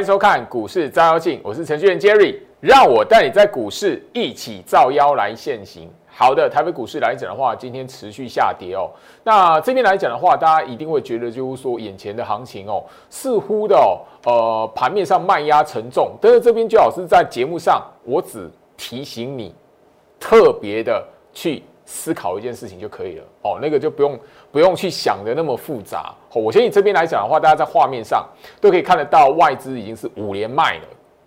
欢迎收看股市照妖镜，我是程序员 Jerry，让我带你在股市一起照妖来现行。好的，台北股市来讲的话，今天持续下跌哦。那这边来讲的话，大家一定会觉得就是说，眼前的行情哦，似乎的哦，呃，盘面上卖压沉重。但是这边最好是在节目上，我只提醒你，特别的去。思考一件事情就可以了哦，那个就不用不用去想的那么复杂。我相信这边来讲的话，大家在画面上都可以看得到，外资已经是五连卖了，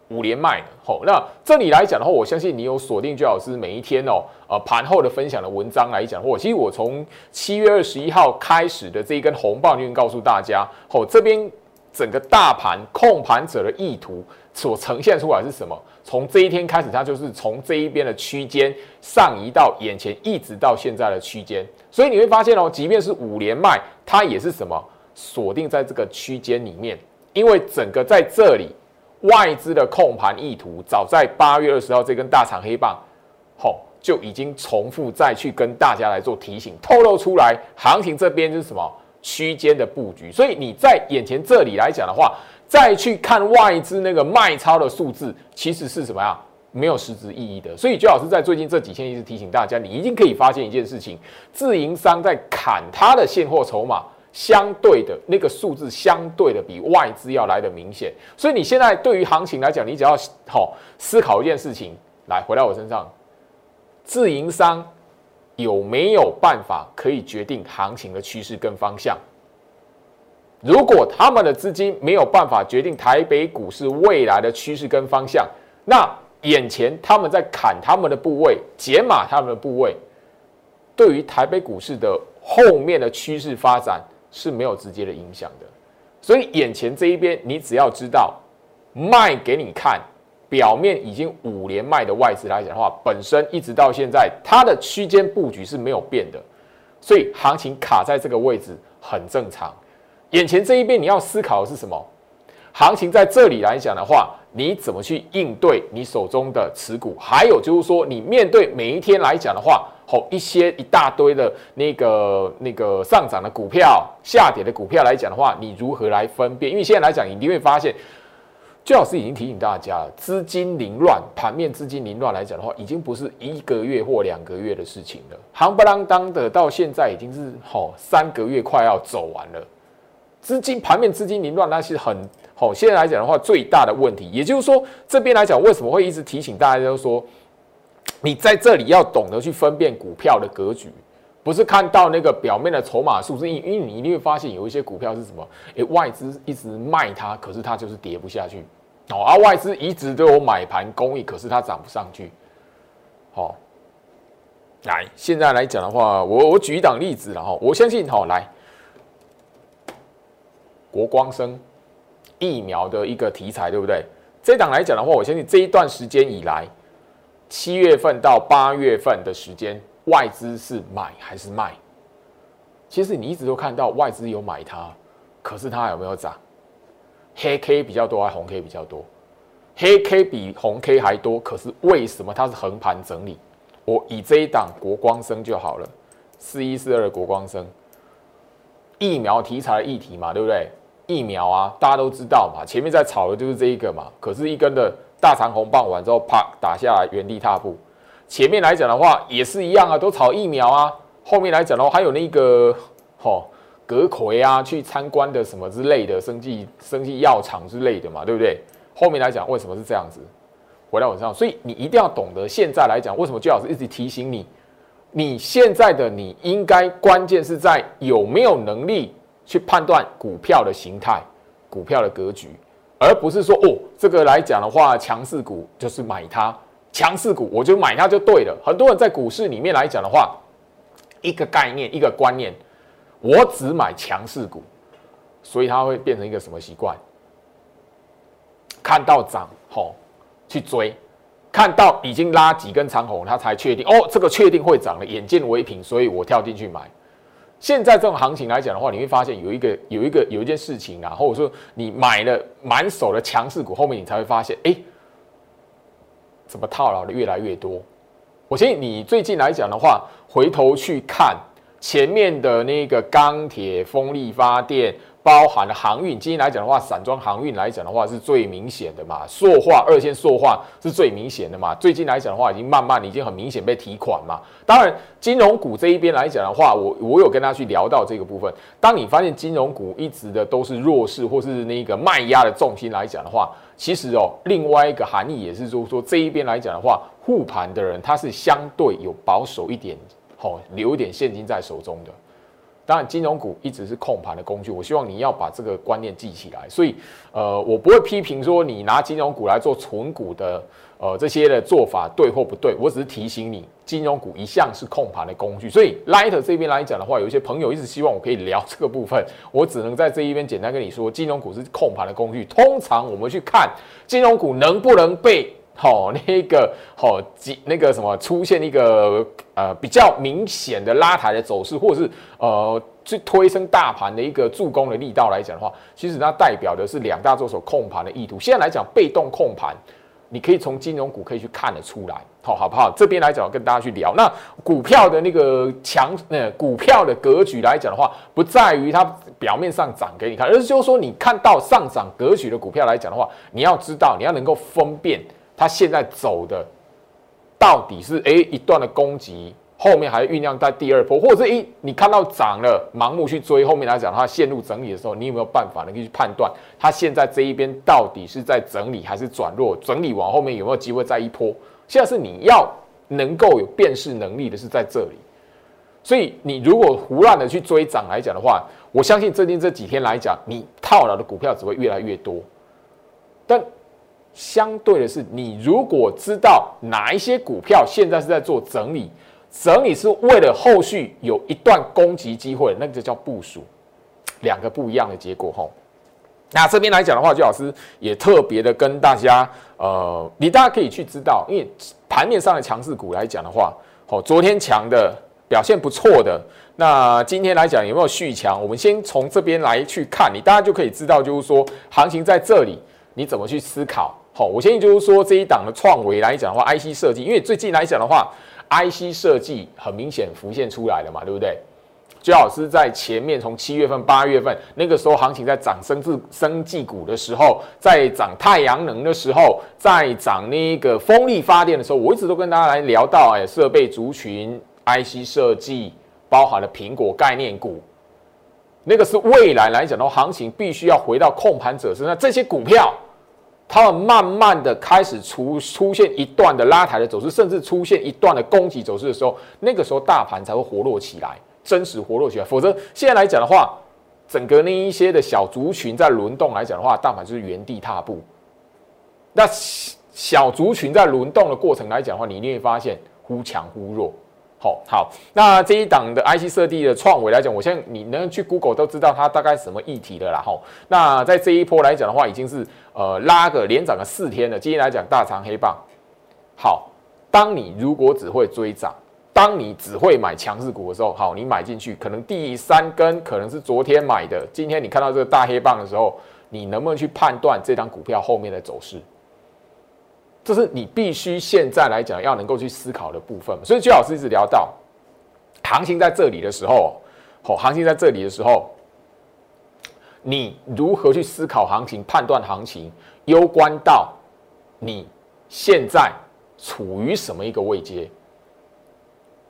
五连卖了。好，那这里来讲的话，我相信你有锁定最好是每一天哦，呃，盘后的分享的文章来讲，或其实我从七月二十一号开始的这一根红棒，就告诉大家，哦，这边整个大盘控盘者的意图。所呈现出来是什么？从这一天开始，它就是从这一边的区间上移到眼前，一直到现在的区间。所以你会发现哦，即便是五连卖，它也是什么锁定在这个区间里面。因为整个在这里外资的控盘意图，早在八月二十号这根大长黑棒，吼就已经重复再去跟大家来做提醒，透露出来行情这边是什么区间的布局。所以你在眼前这里来讲的话。再去看外资那个卖超的数字，其实是什么呀？没有实质意义的。所以，周老师在最近这几天一直提醒大家，你一定可以发现一件事情：自营商在砍他的现货筹码，相对的那个数字，相对的比外资要来的明显。所以，你现在对于行情来讲，你只要好思考一件事情，来回到我身上，自营商有没有办法可以决定行情的趋势跟方向？如果他们的资金没有办法决定台北股市未来的趋势跟方向，那眼前他们在砍他们的部位、解码他们的部位，对于台北股市的后面的趋势发展是没有直接的影响的。所以眼前这一边，你只要知道卖给你看，表面已经五连卖的外资来讲的话，本身一直到现在它的区间布局是没有变的，所以行情卡在这个位置很正常。眼前这一边你要思考的是什么？行情在这里来讲的话，你怎么去应对你手中的持股？还有就是说，你面对每一天来讲的话，好一些一大堆的那个那个上涨的股票、下跌的股票来讲的话，你如何来分辨？因为现在来讲，你会发现，最老师已经提醒大家了，资金凌乱，盘面资金凌乱来讲的话，已经不是一个月或两个月的事情了，行不啷当的到现在已经是好三个月快要走完了。资金盘面资金凌乱，那是很好。现在来讲的话，最大的问题，也就是说，这边来讲，为什么会一直提醒大家，就是说，你在这里要懂得去分辨股票的格局，不是看到那个表面的筹码数是，因因为你一定会发现有一些股票是什么，诶，外资一直卖它，可是它就是跌不下去哦，而外资一直都有买盘供应，可是它涨不上去。好，来，现在来讲的话，我我举一档例子了哈，我相信哈，来。国光生疫苗的一个题材，对不对？这档来讲的话，我相信这一段时间以来，七月份到八月份的时间，外资是买还是卖？其实你一直都看到外资有买它，可是它有没有涨？黑 K 比较多还是红 K 比较多？黑 K 比红 K 还多，可是为什么它是横盘整理？我以这一档国光生就好了，四一四二国光生，疫苗题材的议题嘛，对不对？疫苗啊，大家都知道嘛，前面在炒的就是这一个嘛。可是，一根的大长红棒完之后，啪打下来，原地踏步。前面来讲的话，也是一样啊，都炒疫苗啊。后面来讲的话，还有那个吼隔葵啊，去参观的什么之类的生技生技药厂之类的嘛，对不对？后面来讲，为什么是这样子？回到我身上，所以你一定要懂得，现在来讲，为什么居老师一直提醒你，你现在的你应该关键是在有没有能力。去判断股票的形态、股票的格局，而不是说哦，这个来讲的话，强势股就是买它，强势股我就买它就对了。很多人在股市里面来讲的话，一个概念、一个观念，我只买强势股，所以它会变成一个什么习惯？看到涨吼去追，看到已经拉几根长红，他才确定哦，这个确定会涨了，眼见为凭，所以我跳进去买。现在这种行情来讲的话，你会发现有一个有一个有一件事情啊，或者说你买了满手的强势股，后面你才会发现，哎，怎么套牢的越来越多？我相信你最近来讲的话，回头去看前面的那个钢铁、风力发电。包含了航运，今天来讲的话，散装航运来讲的话是最明显的嘛，塑化二线塑化是最明显的嘛。最近来讲的话，已经慢慢已经很明显被提款嘛。当然，金融股这一边来讲的话，我我有跟他去聊到这个部分。当你发现金融股一直的都是弱势或是那个卖压的重心来讲的话，其实哦，另外一个含义也是就是说这一边来讲的话，护盘的人他是相对有保守一点，哦，留一点现金在手中的。当然，金融股一直是控盘的工具。我希望你要把这个观念记起来。所以，呃，我不会批评说你拿金融股来做纯股的，呃，这些的做法对或不对。我只是提醒你，金融股一向是控盘的工具。所以，Light 这边来讲的话，有一些朋友一直希望我可以聊这个部分，我只能在这一边简单跟你说，金融股是控盘的工具。通常我们去看金融股能不能被。好，那个好，几那个什么出现一个呃比较明显的拉抬的走势，或者是呃去推升大盘的一个助攻的力道来讲的话，其实它代表的是两大作手控盘的意图。现在来讲，被动控盘，你可以从金融股可以去看得出来，好好不好？这边来讲跟大家去聊，那股票的那个强，呃，股票的格局来讲的话，不在于它表面上涨给你看，而是就是说你看到上涨格局的股票来讲的话，你要知道，你要能够分辨。它现在走的到底是哎一段的攻击，后面还酝酿在第二波，或者是一你看到涨了，盲目去追，后面来讲它陷入整理的时候，你有没有办法能够去判断它现在这一边到底是在整理还是转弱？整理完后面有没有机会再一波？现在是你要能够有辨识能力的是在这里，所以你如果胡乱的去追涨来讲的话，我相信最近这几天来讲，你套牢的股票只会越来越多，但。相对的是，你如果知道哪一些股票现在是在做整理，整理是为了后续有一段攻击机会，那个就叫部署，两个不一样的结果吼。那这边来讲的话，朱老师也特别的跟大家，呃，你大家可以去知道，因为盘面上的强势股来讲的话，好，昨天强的表现不错的，那今天来讲有没有续强？我们先从这边来去看，你大家就可以知道，就是说行情在这里，你怎么去思考？好，我建议就是说这一档的创维来讲的话，IC 设计，因为最近来讲的话，IC 设计很明显浮现出来了嘛，对不对？最好是在前面从七月份、八月份那个时候行情在涨生质生技股的时候，在涨太阳能的时候，在涨那个风力发电的时候，我一直都跟大家来聊到，哎，设备族群、IC 设计包含了苹果概念股，那个是未来来讲的话，行情必须要回到控盘者身上，这些股票。它们慢慢的开始出出现一段的拉抬的走势，甚至出现一段的攻击走势的时候，那个时候大盘才会活络起来，真实活络起来。否则现在来讲的话，整个那一些的小族群在轮动来讲的话，大盘就是原地踏步。那小族群在轮动的过程来讲的话，你一定会发现忽强忽弱。好，好，那这一档的 IC 设计的创维来讲，我现在你能去 Google 都知道它大概什么议题的啦。吼，那在这一波来讲的话，已经是呃拉个连涨了四天了。今天来讲大长黑棒。好，当你如果只会追涨，当你只会买强势股的时候，好，你买进去可能第三根可能是昨天买的，今天你看到这个大黑棒的时候，你能不能去判断这张股票后面的走势？这是你必须现在来讲要能够去思考的部分。所以，居老师一直聊到，行情在这里的时候，好，行情在这里的时候，你如何去思考行情、判断行情，攸关到你现在处于什么一个位阶。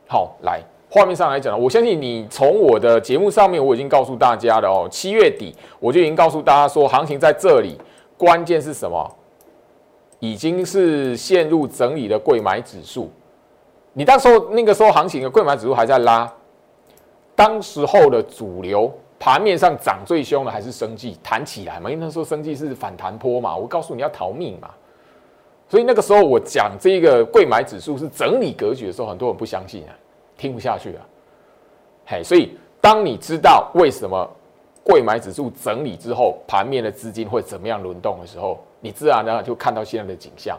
好，来画面上来讲，我相信你从我的节目上面我已经告诉大家了哦，七月底我就已经告诉大家说，行情在这里，关键是什么？已经是陷入整理的贵买指数，你到时候那个时候行情的贵买指数还在拉，当时候的主流盘面上涨最凶的还是生计弹起来嘛，因为那时候生计是反弹坡嘛，我告诉你要逃命嘛，所以那个时候我讲这个贵买指数是整理格局的时候，很多人不相信啊，听不下去啊，嘿，所以当你知道为什么贵买指数整理之后，盘面的资金会怎么样轮动的时候。你自然而然就看到现在的景象。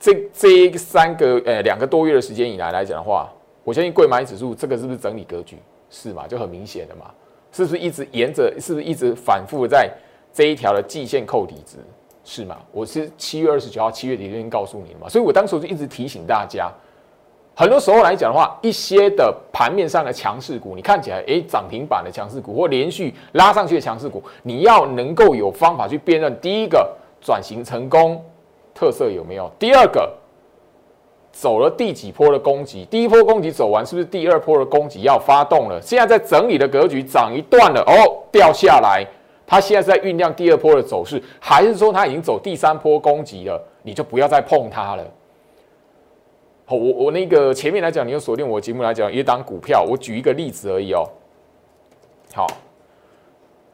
这这三个呃两个多月的时间以来来讲的话，我相信贵买指数这个是不是整理格局？是嘛？就很明显的嘛。是不是一直沿着？是不是一直反复在这一条的季线扣底值？是吗？我是七月二十九号七月底就已经告诉你了嘛。所以我当时就一直提醒大家，很多时候来讲的话，一些的盘面上的强势股，你看起来诶涨停板的强势股或连续拉上去的强势股，你要能够有方法去辨认。第一个转型成功特色有没有？第二个走了第几波的攻击？第一波攻击走完，是不是第二波的攻击要发动了？现在在整理的格局，涨一段了哦，掉下来，它现在是在酝酿第二波的走势，还是说它已经走第三波攻击了？你就不要再碰它了。好，我我那个前面来讲，你有锁定我节目来讲，一档股票，我举一个例子而已哦。好，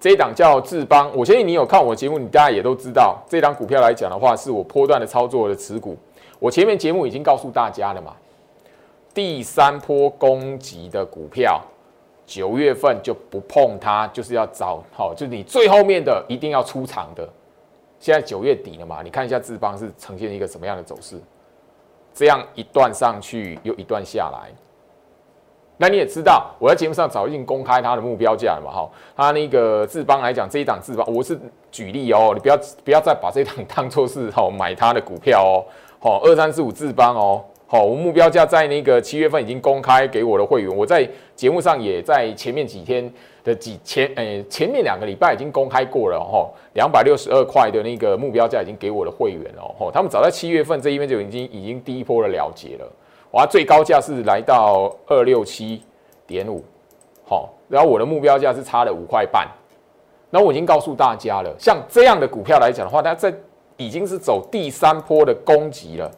这一档叫智邦，我相信你有看我节目，你大家也都知道，这档股票来讲的话，是我波段的操作的持股。我前面节目已经告诉大家了嘛，第三波攻击的股票，九月份就不碰它，就是要找好，就是你最后面的一定要出场的。现在九月底了嘛，你看一下智邦是呈现一个什么样的走势？这样一段上去，又一段下来。那你也知道，我在节目上早已经公开它的目标价了嘛？哈，它那个智邦来讲，这一档智邦，我是举例哦，你不要不要再把这一档当做是哈买它的股票哦。好，二三四五智邦哦。好，我目标价在那个七月份已经公开给我的会员，我在节目上也在前面几天。的几前诶，前面两个礼拜已经公开过了哈，两百六十二块的那个目标价已经给我的会员了哈，他们早在七月份这一边就已经已经第一波的了结了，哇，最高价是来到二六七点五，好，然后我的目标价是差了五块半，那我已经告诉大家了，像这样的股票来讲的话，它在已经是走第三波的攻击了，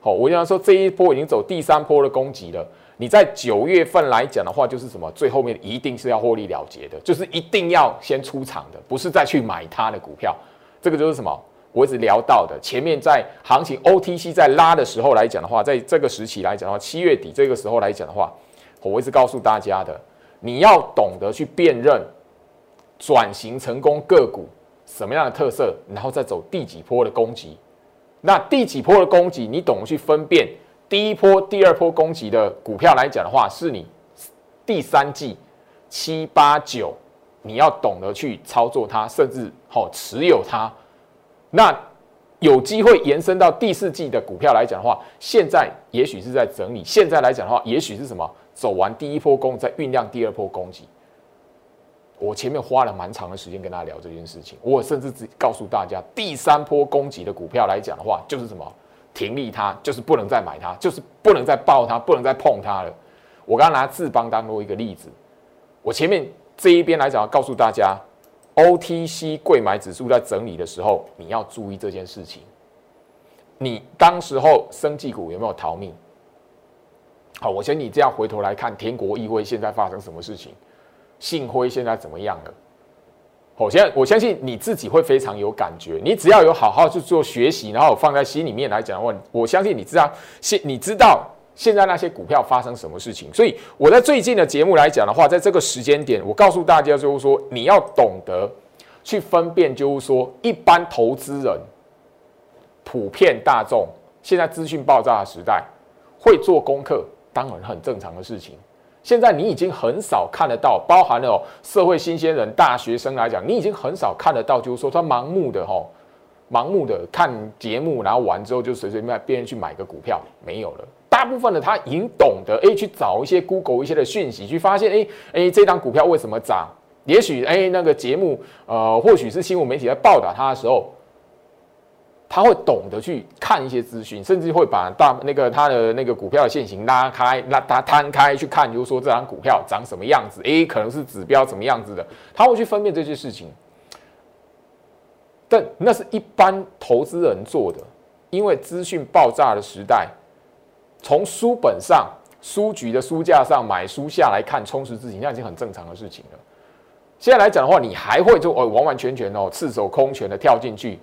好，我想说这一波已经走第三波的攻击了。你在九月份来讲的话，就是什么？最后面一定是要获利了结的，就是一定要先出场的，不是再去买它的股票。这个就是什么？我一直聊到的，前面在行情 OTC 在拉的时候来讲的话，在这个时期来讲的话，七月底这个时候来讲的话，我一直告诉大家的，你要懂得去辨认转型成功个股什么样的特色，然后再走第几波的攻击。那第几波的攻击，你懂得去分辨。第一波、第二波攻击的股票来讲的话，是你第三季七八九，你要懂得去操作它，甚至好持有它。那有机会延伸到第四季的股票来讲的话，现在也许是在整理。现在来讲的话，也许是什么？走完第一波攻，在酝酿第二波攻击。我前面花了蛮长的时间跟大家聊这件事情，我甚至只告诉大家，第三波攻击的股票来讲的话，就是什么？停利它就是不能再买它，就是不能再抱它，不能再碰它了。我刚刚拿智邦当做一个例子，我前面这一边来讲，告诉大家，OTC 贵买指数在整理的时候，你要注意这件事情。你当时候生技股有没有逃命？好，我先你这样回头来看，天国议会现在发生什么事情？信辉现在怎么样了？我现在我相信你自己会非常有感觉。你只要有好好去做学习，然后放在心里面来讲的话，我相信你知道现你知道现在那些股票发生什么事情。所以我在最近的节目来讲的话，在这个时间点，我告诉大家就是说，你要懂得去分辨，就是说一般投资人、普遍大众现在资讯爆炸的时代，会做功课，当然很正常的事情。现在你已经很少看得到，包含了社会新鲜人、大学生来讲，你已经很少看得到，就是说他盲目的哈，盲目的看节目，然后完之后就随随便便去买个股票，没有了。大部分的他已经懂得，哎，去找一些 Google 一些的讯息，去发现，哎哎，这张股票为什么涨？也许哎，那个节目，呃，或许是新闻媒体在报道它的时候。他会懂得去看一些资讯，甚至会把大那个他的那个股票的线型拉开，拉它摊开去看，就是说这张股票长什么样子，诶，可能是指标什么样子的，他会去分辨这些事情。那是一般投资人做的，因为资讯爆炸的时代，从书本上、书局的书架上买书下来看，充实自己，那已经很正常的事情了。现在来讲的话，你还会就哦完完全全哦赤手空拳的跳进去。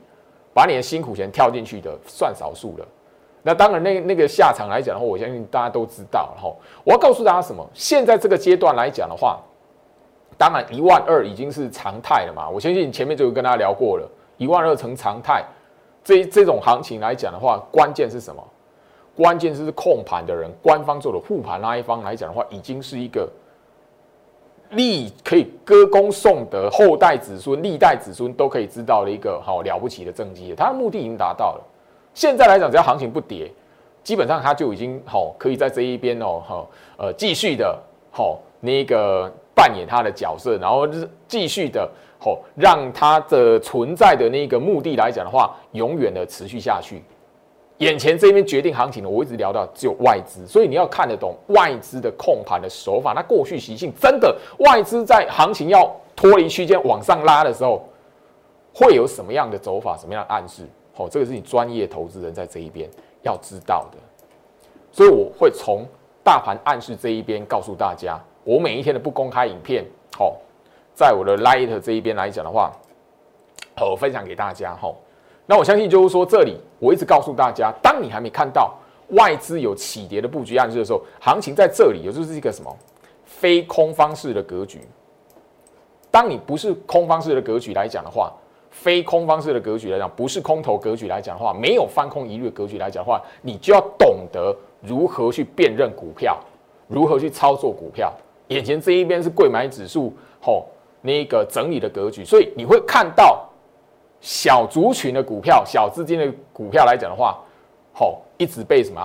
把你的辛苦钱跳进去的算少数了，那当然那那个下场来讲的话，我相信大家都知道。然后我要告诉大家什么？现在这个阶段来讲的话，当然一万二已经是常态了嘛。我相信前面就有跟大家聊过了，一万二成常态。这这种行情来讲的话，关键是什么？关键是控盘的人，官方做的护盘那一方来讲的话，已经是一个。利可以歌功颂德，后代子孙、历代子孙都可以知道的一个好了不起的政绩，他的目的已经达到了。现在来讲，只要行情不跌，基本上他就已经好可以在这一边哦，哈，呃，继续的好那个扮演他的角色，然后是继续的好让它的存在的那个目的来讲的话，永远的持续下去。眼前这边决定行情的，我一直聊到只有外资，所以你要看得懂外资的控盘的手法。那过去习性真的，外资在行情要脱离区间往上拉的时候，会有什么样的走法，什么样的暗示？好，这个是你专业投资人在这一边要知道的。所以我会从大盘暗示这一边告诉大家，我每一天的不公开影片，好，在我的 Light 这一边来讲的话，好，分享给大家，好。那我相信就是说，这里我一直告诉大家，当你还没看到外资有起跌的布局暗示的时候，行情在这里也就是一个什么非空方式的格局。当你不是空方式的格局来讲的话，非空方式的格局来讲，不是空头格局来讲的话，没有翻空一律的格局来讲的话，你就要懂得如何去辨认股票，如何去操作股票。眼前这一边是贵买指数吼那个整理的格局，所以你会看到。小族群的股票、小资金的股票来讲的话，好，一直被什么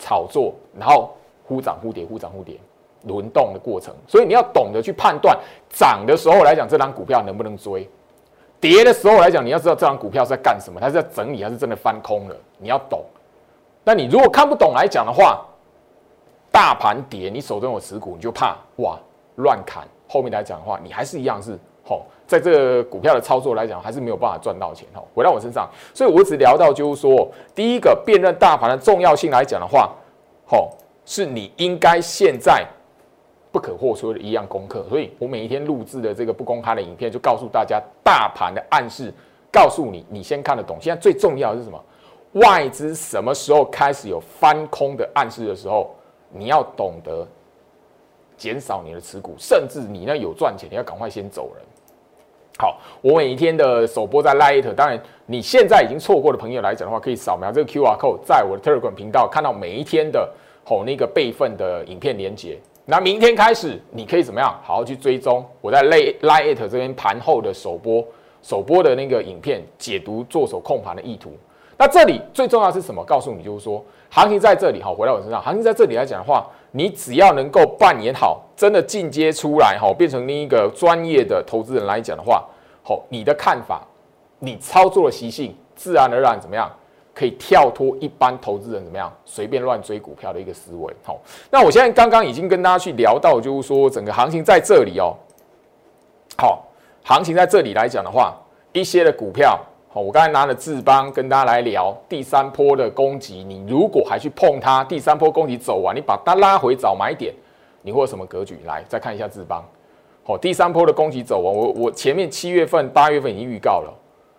炒作，然后忽涨忽跌、忽涨忽跌，轮动的过程。所以你要懂得去判断，涨的时候来讲，这张股票能不能追；跌的时候来讲，你要知道这张股票是在干什么，它是在整理还是真的翻空了，你要懂。那你如果看不懂来讲的话，大盘跌，你手中有持股，你就怕哇乱砍。后面来讲的话，你还是一样是。好，在这个股票的操作来讲，还是没有办法赚到钱。哈，回到我身上，所以我只聊到就是说，第一个辨认大盘的重要性来讲的话，好，是你应该现在不可或缺的一样功课。所以我每一天录制的这个不公开的影片，就告诉大家大盘的暗示，告诉你你先看得懂。现在最重要的是什么？外资什么时候开始有翻空的暗示的时候，你要懂得减少你的持股，甚至你那有赚钱，你要赶快先走人。好，我每一天的首播在 Light，当然你现在已经错过的朋友来讲的话，可以扫描这个 QR code，在我的 Telegram 频道看到每一天的吼那个备份的影片连接。那明天开始，你可以怎么样？好好去追踪我在 Light 这边盘后的首播首播的那个影片解读做手控盘的意图。那这里最重要是什么？告诉你就是说，行情在这里，好，回到我身上，行情在这里来讲的话，你只要能够扮演好，真的进阶出来，哈，变成另一个专业的投资人来讲的话，好，你的看法，你操作的习性，自然而然怎么样，可以跳脱一般投资人怎么样随便乱追股票的一个思维。好，那我现在刚刚已经跟大家去聊到，就是说整个行情在这里哦，好，行情在这里来讲的话，一些的股票。好，我刚才拿了智邦跟大家来聊第三波的攻击，你如果还去碰它，第三波攻击走完，你把它拉回找买点，你会有什么格局？来，再看一下智邦。好，第三波的攻击走完，我我前面七月份、八月份已经预告了，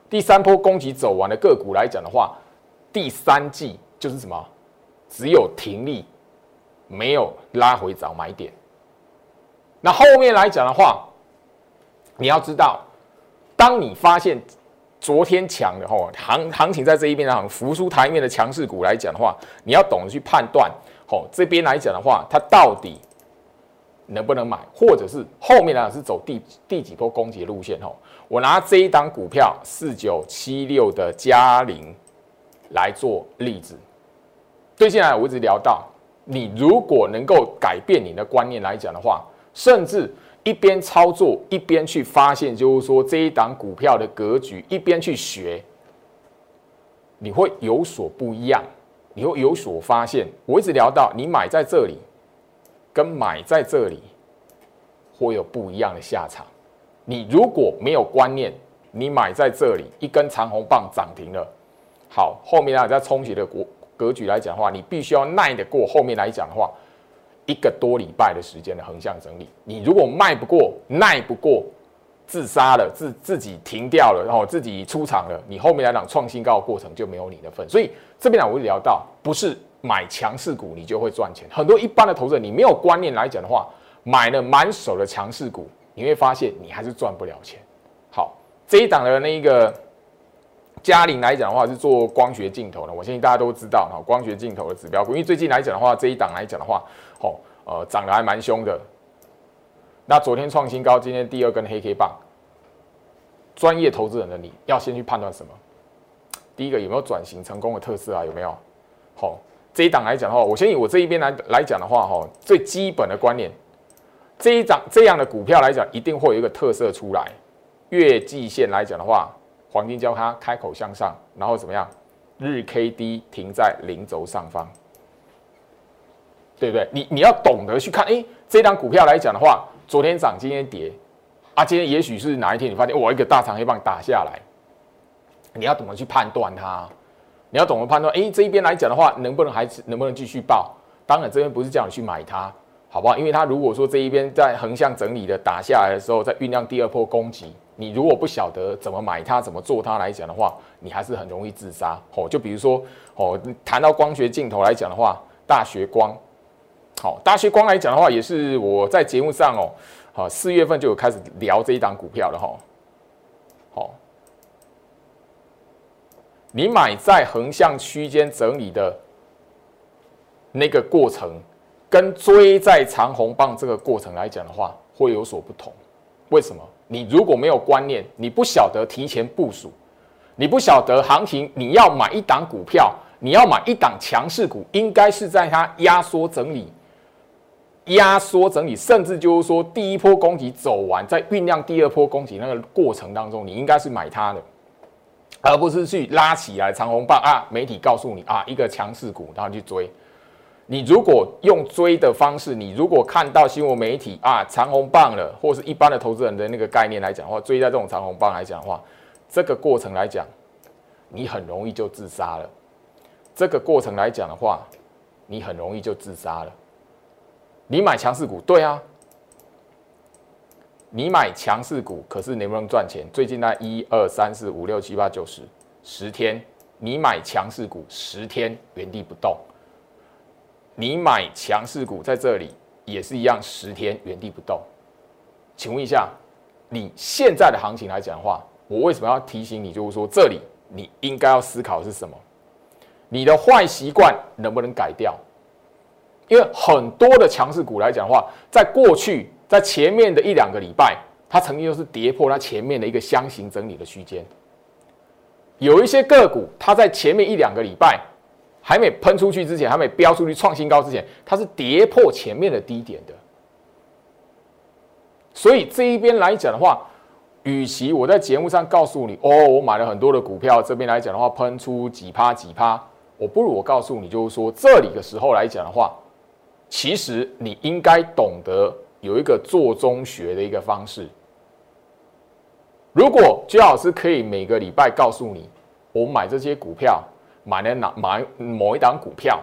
第三波攻击走完的个股来讲的话，第三季就是什么？只有停利，没有拉回找买点。那后面来讲的话，你要知道，当你发现。昨天强的吼行行情在这一边的浮出台面的强势股来讲的话，你要懂得去判断吼这边来讲的话，它到底能不能买，或者是后面来讲是走第第几波攻击路线吼。我拿这一档股票四九七六的嘉陵来做例子。对，现在我一直聊到，你如果能够改变你的观念来讲的话，甚至。一边操作一边去发现，就是说这一档股票的格局，一边去学，你会有所不一样，你会有所发现。我一直聊到，你买在这里，跟买在这里会有不一样的下场。你如果没有观念，你买在这里一根长红棒涨停了，好，后面啊在冲击的格格局来讲的话，你必须要耐得过后面来讲的话。一个多礼拜的时间的横向整理，你如果卖不过、耐不过，自杀了、自自己停掉了，然后自己出场了，你后面来讲创新高的过程就没有你的份。所以这边呢，我聊到，不是买强势股你就会赚钱。很多一般的投资者，你没有观念来讲的话，买了满手的强势股，你会发现你还是赚不了钱。好，这一档的那一个嘉陵来讲的话，是做光学镜头的，我相信大家都知道哈，光学镜头的指标股。因为最近来讲的话，这一档来讲的话。哦，呃，涨得还蛮凶的。那昨天创新高，今天第二根黑 K 棒。专业投资人的你要先去判断什么？第一个有没有转型成功的特色啊？有没有？好，这一档来讲的话，我先以我这一边来来讲的话，哈，最基本的观念，这一档这样的股票来讲，一定会有一个特色出来。月季线来讲的话，黄金交叉开口向上，然后怎么样？日 K D 停在零轴上方，对不对？你你要懂得去看，哎，这张股票来讲的话，昨天涨，今天跌，啊，今天也许是哪一天你发现我一个大长黑棒打下来，你要懂得去判断它？你要懂得判断，哎，这一边来讲的话，能不能还是能不能继续报？当然，这边不是叫你去买它，好不好？因为它如果说这一边在横向整理的打下来的时候，在酝酿第二波攻击。你如果不晓得怎么买它、怎么做它来讲的话，你还是很容易自杀哦。就比如说哦，谈到光学镜头来讲的话，大学光，好，大学光来讲的话，也是我在节目上哦，好，四月份就有开始聊这一档股票了哈。好，你买在横向区间整理的那个过程，跟追在长红棒这个过程来讲的话，会有所不同。为什么？你如果没有观念，你不晓得提前部署，你不晓得行情，你要买一档股票，你要买一档强势股，应该是在它压缩整理、压缩整理，甚至就是说第一波攻击走完，在酝酿第二波攻击那个过程当中，你应该是买它的，而不是去拉起来长红棒啊！媒体告诉你啊，一个强势股，然后去追。你如果用追的方式，你如果看到新闻媒体啊长红棒了，或是一般的投资人的那个概念来讲的话，追在这种长红棒来讲的话，这个过程来讲，你很容易就自杀了。这个过程来讲的话，你很容易就自杀了。你买强势股，对啊，你买强势股，可是能不能赚钱？最近那一二三四五六七八九十十天，你买强势股十天原地不动。你买强势股在这里也是一样，十天原地不动。请问一下，你现在的行情来讲的话，我为什么要提醒你？就是说，这里你应该要思考是什么？你的坏习惯能不能改掉？因为很多的强势股来讲的话，在过去在前面的一两个礼拜，它曾经都是跌破它前面的一个箱型整理的区间。有一些个股，它在前面一两个礼拜。还没喷出去之前，还没飙出去创新高之前，它是跌破前面的低点的。所以这一边来讲的话，与其我在节目上告诉你哦，我买了很多的股票，这边来讲的话喷出几趴几趴，我不如我告诉你，就是说这里的时候来讲的话，其实你应该懂得有一个做中学的一个方式。如果居老师可以每个礼拜告诉你，我买这些股票。买了哪买某一档股票，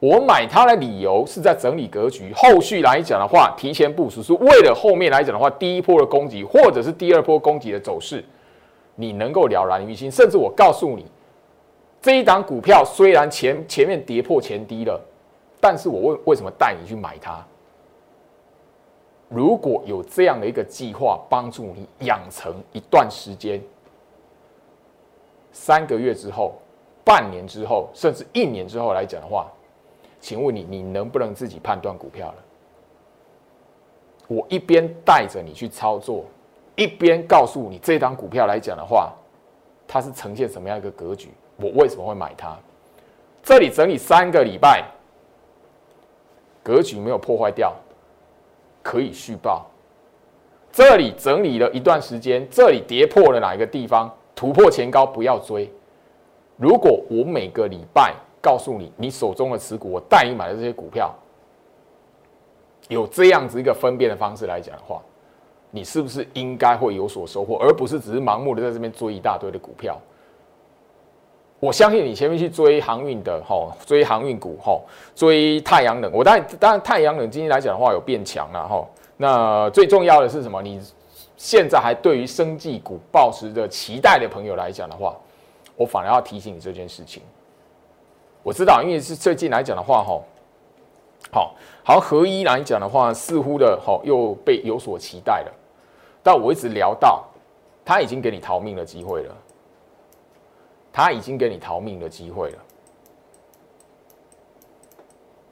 我买它的理由是在整理格局，后续来讲的话，提前部署是为了后面来讲的话，第一波的攻击或者是第二波攻击的走势，你能够了然于心。甚至我告诉你，这一档股票虽然前前面跌破前低了，但是我为为什么带你去买它？如果有这样的一个计划，帮助你养成一段时间，三个月之后。半年之后，甚至一年之后来讲的话，请问你，你能不能自己判断股票了？我一边带着你去操作，一边告诉你这张股票来讲的话，它是呈现什么样一个格局？我为什么会买它？这里整理三个礼拜，格局没有破坏掉，可以续报。这里整理了一段时间，这里跌破了哪一个地方？突破前高，不要追。如果我每个礼拜告诉你，你手中的持股，我带你买的这些股票，有这样子一个分辨的方式来讲的话，你是不是应该会有所收获，而不是只是盲目的在这边追一大堆的股票？我相信你前面去追航运的，哈，追航运股，哈，追太阳能。我当然，当然太阳能今天来讲的话有变强了，哈。那最重要的是什么？你现在还对于生技股抱持着期待的朋友来讲的话。我反而要提醒你这件事情。我知道，因为是最近来讲的话，哈，好，好合一来讲的话，似乎的，哈，又被有所期待了。但我一直聊到，他已经给你逃命的机会了，他已经给你逃命的机会了，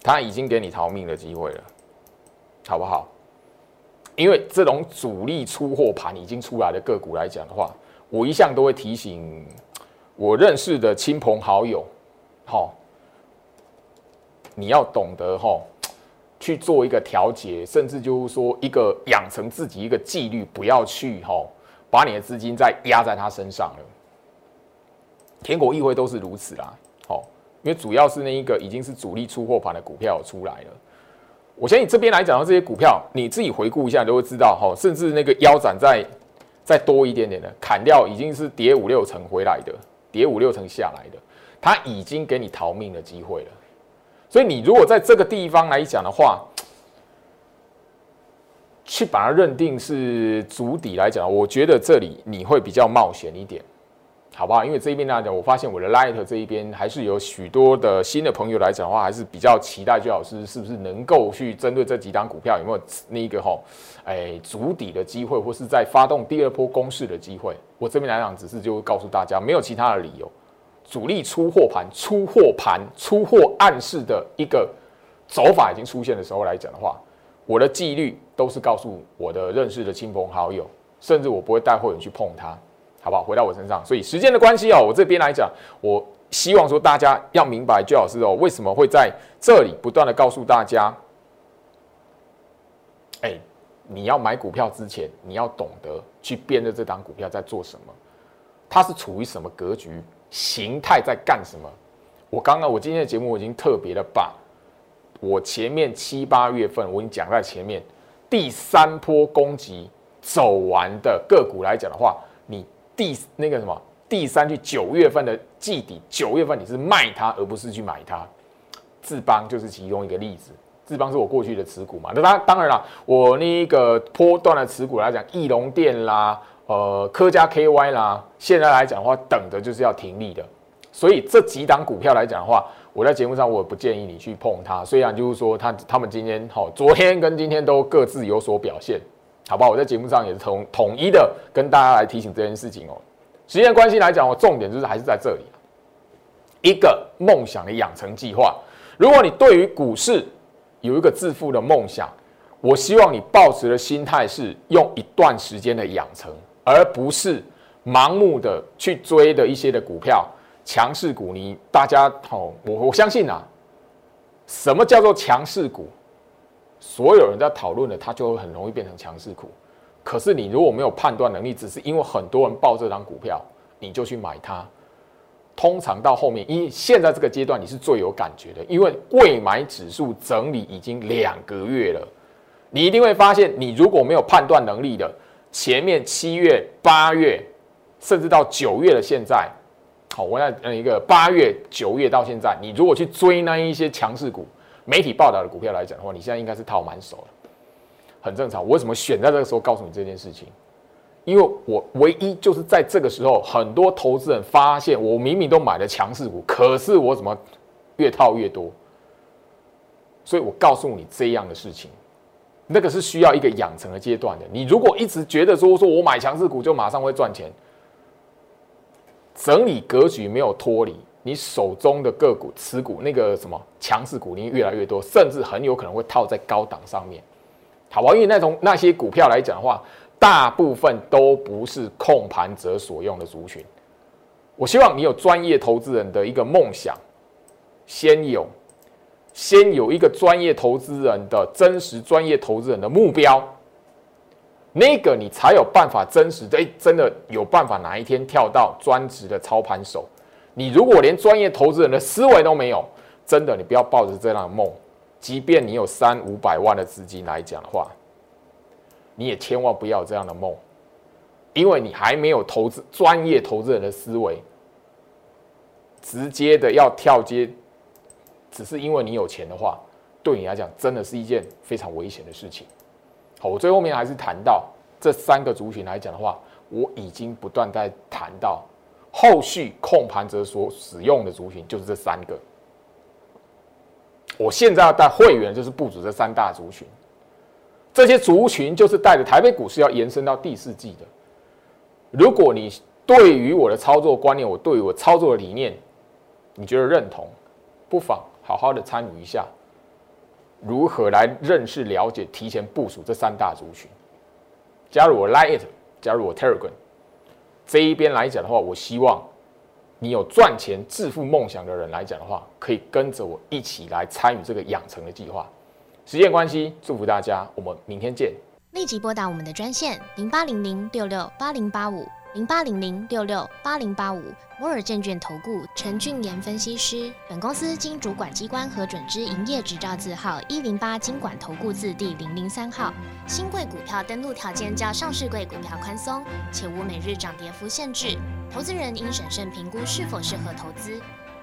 他已经给你逃命的机会了，好不好？因为这种主力出货盘已经出来的个股来讲的话，我一向都会提醒。我认识的亲朋好友，好，你要懂得哈去做一个调节，甚至就是说一个养成自己一个纪律，不要去哈把你的资金再压在他身上了。田国议会都是如此啦，好，因为主要是那一个已经是主力出货盘的股票出来了。我相信这边来讲的这些股票，你自己回顾一下都会知道哈，甚至那个腰斩再再多一点点的砍掉，已经是跌五六成回来的，跌五六成下来的，它已经给你逃命的机会了。所以你如果在这个地方来讲的话，去把它认定是足底来讲，我觉得这里你会比较冒险一点。好不好？因为这一边来讲，我发现我的 Light 这一边还是有许多的新的朋友来讲的话，还是比较期待最老师是不是能够去针对这几档股票有没有那一个哈，哎，足底的机会，或是在发动第二波攻势的机会。我这边来讲，只是就告诉大家，没有其他的理由，主力出货盘、出货盘、出货暗示的一个走法已经出现的时候来讲的话，我的纪律都是告诉我的认识的亲朋好友，甚至我不会带会员去碰它。好不好？回到我身上，所以时间的关系哦，我这边来讲，我希望说大家要明白，最老师哦，为什么会在这里不断的告诉大家，哎，你要买股票之前，你要懂得去辨认这档股票在做什么，它是处于什么格局，形态在干什么。我刚刚我今天的节目我已经特别的把，我前面七八月份我已经讲在前面，第三波攻击走完的个股来讲的话，第那个什么第三句九月份的季底，九月份你是卖它而不是去买它，智邦就是其中一个例子。智邦是我过去的持股嘛，那当当然了，我那个波段的持股来讲，翼龙电啦，呃，科家 KY 啦，现在来讲的话，等着就是要停利的。所以这几档股票来讲的话，我在节目上我不建议你去碰它。虽然就是说，他他们今天好，昨天跟今天都各自有所表现。好不好？我在节目上也是统统一的跟大家来提醒这件事情哦。时间关系来讲，我重点就是还是在这里，一个梦想的养成计划。如果你对于股市有一个致富的梦想，我希望你抱持的心态是用一段时间的养成，而不是盲目的去追的一些的股票强势股。你大家好，我我相信啊，什么叫做强势股？所有人在讨论的，它就会很容易变成强势股。可是你如果没有判断能力，只是因为很多人报这张股票，你就去买它，通常到后面，因现在这个阶段你是最有感觉的，因为未买指数整理已经两个月了，你一定会发现，你如果没有判断能力的，前面七月、八月，甚至到九月的现在，好，我在一个八月、九月到现在，你如果去追那一些强势股。媒体报道的股票来讲的话，你现在应该是套满手了，很正常。我为什么选在这个时候告诉你这件事情？因为我唯一就是在这个时候，很多投资人发现我明明都买了强势股，可是我怎么越套越多？所以我告诉你这样的事情，那个是需要一个养成的阶段的。你如果一直觉得说说我买强势股就马上会赚钱，整理格局没有脱离。你手中的个股持股那个什么强势股，你越来越多，甚至很有可能会套在高档上面，好？因为那种那些股票来讲的话，大部分都不是控盘者所用的族群。我希望你有专业投资人的一个梦想，先有先有一个专业投资人的真实专业投资人的目标，那个你才有办法真实的，哎，真的有办法哪一天跳到专职的操盘手。你如果连专业投资人的思维都没有，真的，你不要抱着这样的梦。即便你有三五百万的资金来讲的话，你也千万不要有这样的梦，因为你还没有投资专业投资人的思维，直接的要跳接，只是因为你有钱的话，对你来讲真的是一件非常危险的事情。好，我最后面还是谈到这三个族群来讲的话，我已经不断在谈到。后续控盘者所使用的族群就是这三个。我现在要带会员，就是部署这三大族群。这些族群就是带着台北股市要延伸到第四季的。如果你对于我的操作观念，我对于我操作的理念，你觉得认同，不妨好好的参与一下，如何来认识、了解、提前部署这三大族群。加入我 Line It，加入我 Telegram。这一边来讲的话，我希望你有赚钱致富梦想的人来讲的话，可以跟着我一起来参与这个养成的计划。时间关系，祝福大家，我们明天见。立即拨打我们的专线零八零零六六八零八五零八零零六六八零八五摩尔证券投顾陈俊言分析师。本公司经主管机关核准之营业执照字号一零八经管投顾字第零零三号。新贵股票登录条件较上市贵股票宽松，且无每日涨跌幅限制。投资人应审慎评估是否适合投资。